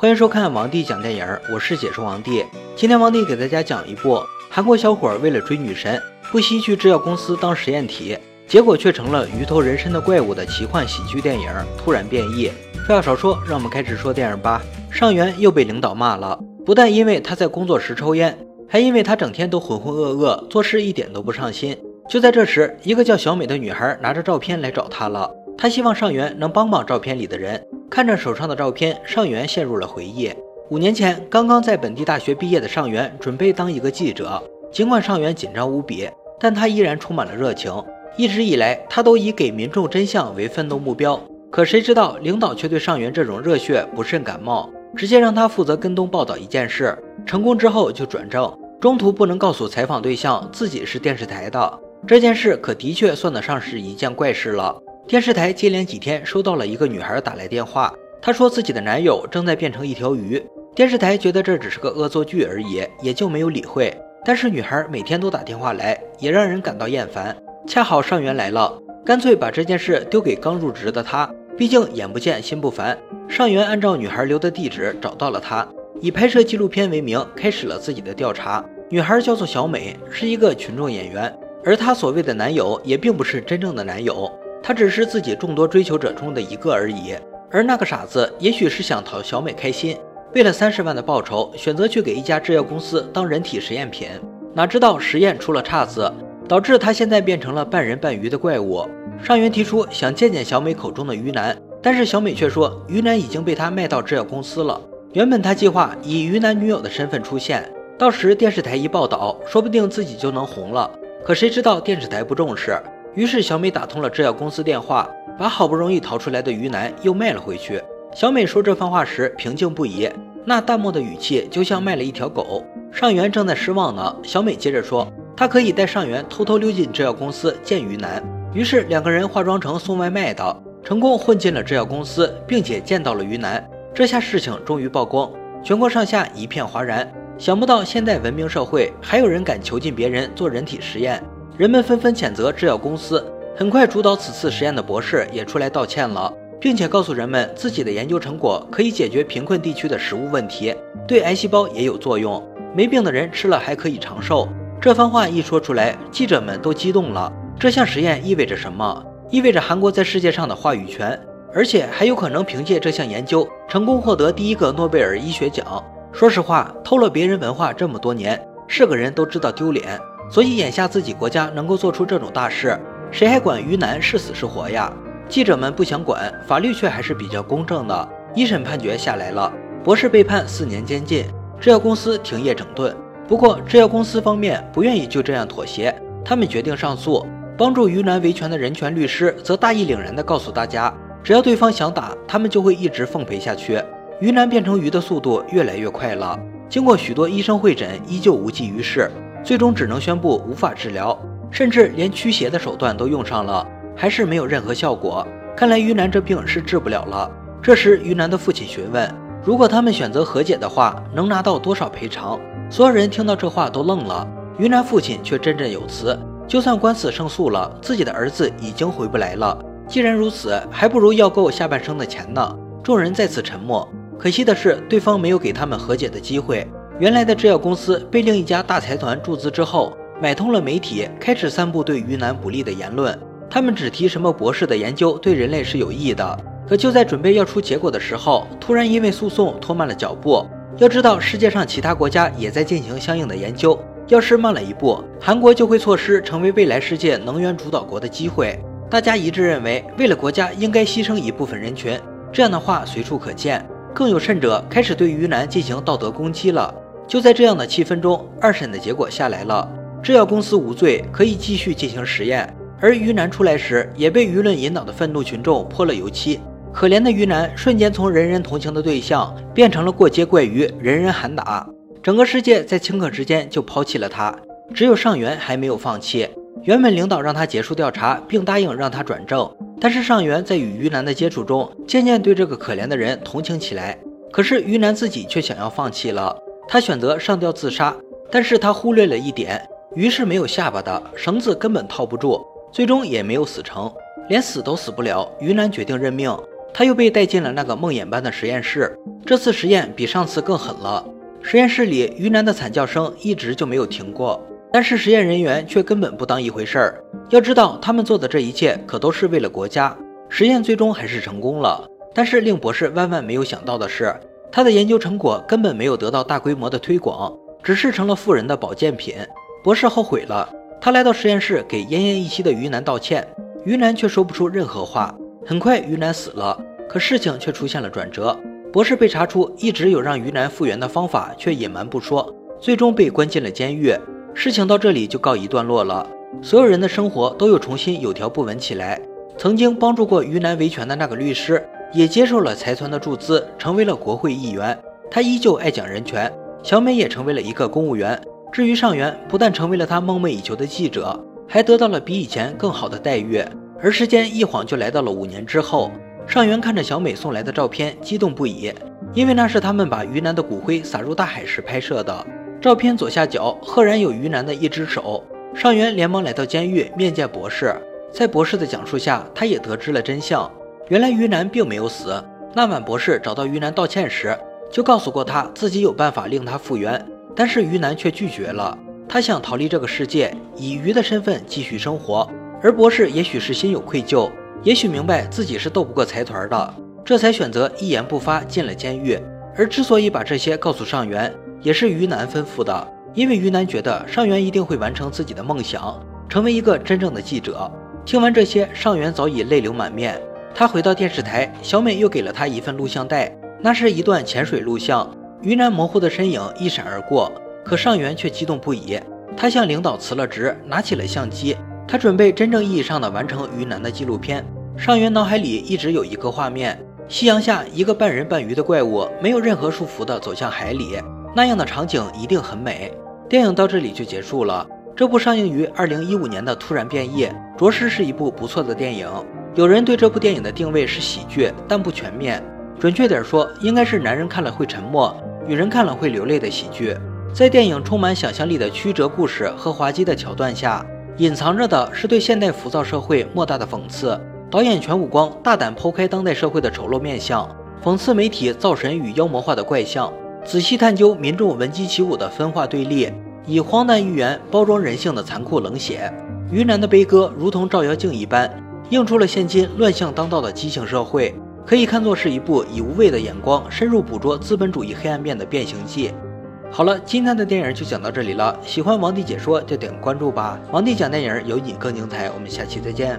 欢迎收看王帝讲电影，我是解说王帝。今天王帝给大家讲一部韩国小伙为了追女神，不惜去制药公司当实验体，结果却成了鱼头人身的怪物的奇幻喜剧电影《突然变异》。废话少说，让我们开始说电影吧。上元又被领导骂了，不但因为他在工作时抽烟，还因为他整天都浑浑噩噩，做事一点都不上心。就在这时，一个叫小美的女孩拿着照片来找他了。她希望上元能帮帮照片里的人。看着手上的照片，上元陷入了回忆。五年前，刚刚在本地大学毕业的上元准备当一个记者。尽管上元紧张无比，但他依然充满了热情。一直以来，他都以给民众真相为奋斗目标。可谁知道，领导却对上元这种热血不甚感冒，直接让他负责跟踪报道一件事。成功之后就转正，中途不能告诉采访对象自己是电视台的。这件事可的确算得上是一件怪事了。电视台接连几天收到了一个女孩打来电话，她说自己的男友正在变成一条鱼。电视台觉得这只是个恶作剧而已，也就没有理会。但是女孩每天都打电话来，也让人感到厌烦。恰好上元来了，干脆把这件事丢给刚入职的他。毕竟眼不见心不烦。上元按照女孩留的地址找到了她，以拍摄纪录片为名开始了自己的调查。女孩叫做小美，是一个群众演员，而她所谓的男友也并不是真正的男友。他只是自己众多追求者中的一个而已，而那个傻子也许是想讨小美开心，为了三十万的报酬，选择去给一家制药公司当人体实验品，哪知道实验出了岔子，导致他现在变成了半人半鱼的怪物。上元提出想见见小美口中的鱼男，但是小美却说鱼男已经被他卖到制药公司了。原本他计划以鱼男女友的身份出现，到时电视台一报道，说不定自己就能红了。可谁知道电视台不重视。于是小美打通了制药公司电话，把好不容易逃出来的鱼男又卖了回去。小美说这番话时平静不已，那淡漠的语气就像卖了一条狗。上元正在失望呢，小美接着说，她可以带上元偷偷溜进制药公司见鱼男。于是两个人化妆成送外卖的，成功混进了制药公司，并且见到了鱼男。这下事情终于曝光，全国上下一片哗然。想不到现代文明社会还有人敢囚禁别人做人体实验。人们纷纷谴责制药公司。很快，主导此次实验的博士也出来道歉了，并且告诉人们自己的研究成果可以解决贫困地区的食物问题，对癌细胞也有作用，没病的人吃了还可以长寿。这番话一说出来，记者们都激动了。这项实验意味着什么？意味着韩国在世界上的话语权，而且还有可能凭借这项研究成功获得第一个诺贝尔医学奖。说实话，偷了别人文化这么多年，是个人都知道丢脸。所以眼下自己国家能够做出这种大事，谁还管于南是死是活呀？记者们不想管，法律却还是比较公正的。一审判决下来了，博士被判四年监禁，制药公司停业整顿。不过制药公司方面不愿意就这样妥协，他们决定上诉。帮助于南维权的人权律师则大义凛然地告诉大家，只要对方想打，他们就会一直奉陪下去。于南变成鱼的速度越来越快了，经过许多医生会诊，依旧无济于事。最终只能宣布无法治疗，甚至连驱邪的手段都用上了，还是没有任何效果。看来于南这病是治不了了。这时，于南的父亲询问，如果他们选择和解的话，能拿到多少赔偿？所有人听到这话都愣了。于南父亲却振振有词，就算官司胜诉了，自己的儿子已经回不来了。既然如此，还不如要够下半生的钱呢。众人再次沉默。可惜的是，对方没有给他们和解的机会。原来的制药公司被另一家大财团注资之后，买通了媒体，开始散布对于南不利的言论。他们只提什么博士的研究对人类是有益的，可就在准备要出结果的时候，突然因为诉讼拖慢了脚步。要知道，世界上其他国家也在进行相应的研究，要是慢了一步，韩国就会错失成为未来世界能源主导国的机会。大家一致认为，为了国家，应该牺牲一部分人群。这样的话随处可见。更有甚者，开始对于南进行道德攻击了。就在这样的气氛中，二审的结果下来了，制药公司无罪，可以继续进行实验。而于南出来时，也被舆论引导的愤怒群众泼了油漆。可怜的于南瞬间从人人同情的对象，变成了过街怪鱼，人人喊打。整个世界在顷刻之间就抛弃了他，只有上元还没有放弃。原本领导让他结束调查，并答应让他转正，但是上元在与于南的接触中，渐渐对这个可怜的人同情起来。可是于南自己却想要放弃了。他选择上吊自杀，但是他忽略了一点，鱼是没有下巴的，绳子根本套不住，最终也没有死成，连死都死不了。于南决定认命，他又被带进了那个梦魇般的实验室。这次实验比上次更狠了。实验室里于南的惨叫声一直就没有停过，但是实验人员却根本不当一回事儿。要知道，他们做的这一切可都是为了国家。实验最终还是成功了，但是令博士万万没有想到的是，他的研究成果根本没有得到大规模的推广，只是成了富人的保健品。博士后悔了，他来到实验室给奄奄一息的于南道歉，于南却说不出任何话。很快，于南死了，可事情却出现了转折。博士被查出一直有让于南复原的方法，却隐瞒不说，最终被关进了监狱。事情到这里就告一段落了，所有人的生活都又重新有条不紊起来。曾经帮助过于南维权的那个律师，也接受了财团的注资，成为了国会议员。他依旧爱讲人权。小美也成为了一个公务员。至于上元，不但成为了他梦寐以求的记者，还得到了比以前更好的待遇。而时间一晃就来到了五年之后。上元看着小美送来的照片，激动不已，因为那是他们把于南的骨灰撒入大海时拍摄的照片。左下角赫然有于南的一只手。上元连忙来到监狱面见博士，在博士的讲述下，他也得知了真相。原来于南并没有死。那晚博士找到于南道歉时，就告诉过他自己有办法令他复原，但是于南却拒绝了。他想逃离这个世界，以鱼的身份继续生活，而博士也许是心有愧疚。也许明白自己是斗不过财团的，这才选择一言不发进了监狱。而之所以把这些告诉上元，也是于南吩咐的，因为于南觉得上元一定会完成自己的梦想，成为一个真正的记者。听完这些，上元早已泪流满面。他回到电视台，小美又给了他一份录像带，那是一段潜水录像。于南模糊的身影一闪而过，可上元却激动不已。他向领导辞了职，拿起了相机。他准备真正意义上的完成鱼男的纪录片。上元脑海里一直有一个画面：夕阳下，一个半人半鱼的怪物，没有任何束缚的走向海里，那样的场景一定很美。电影到这里就结束了。这部上映于二零一五年的《突然变异》，着实是一部不错的电影。有人对这部电影的定位是喜剧，但不全面。准确点说，应该是男人看了会沉默，女人看了会流泪的喜剧。在电影充满想象力的曲折故事和滑稽的桥段下。隐藏着的是对现代浮躁社会莫大的讽刺。导演全武光大胆剖开当代社会的丑陋面相，讽刺媒体造神与妖魔化的怪象，仔细探究民众闻鸡起舞的分化对立，以荒诞寓言包装人性的残酷冷血。于南的悲歌如同照妖镜一般，映出了现今乱象当道的畸形社会，可以看作是一部以无畏的眼光深入捕捉资本主义黑暗面的变形记。好了，今天的电影就讲到这里了。喜欢王帝解说就点个关注吧。王帝讲电影有你更精彩，我们下期再见。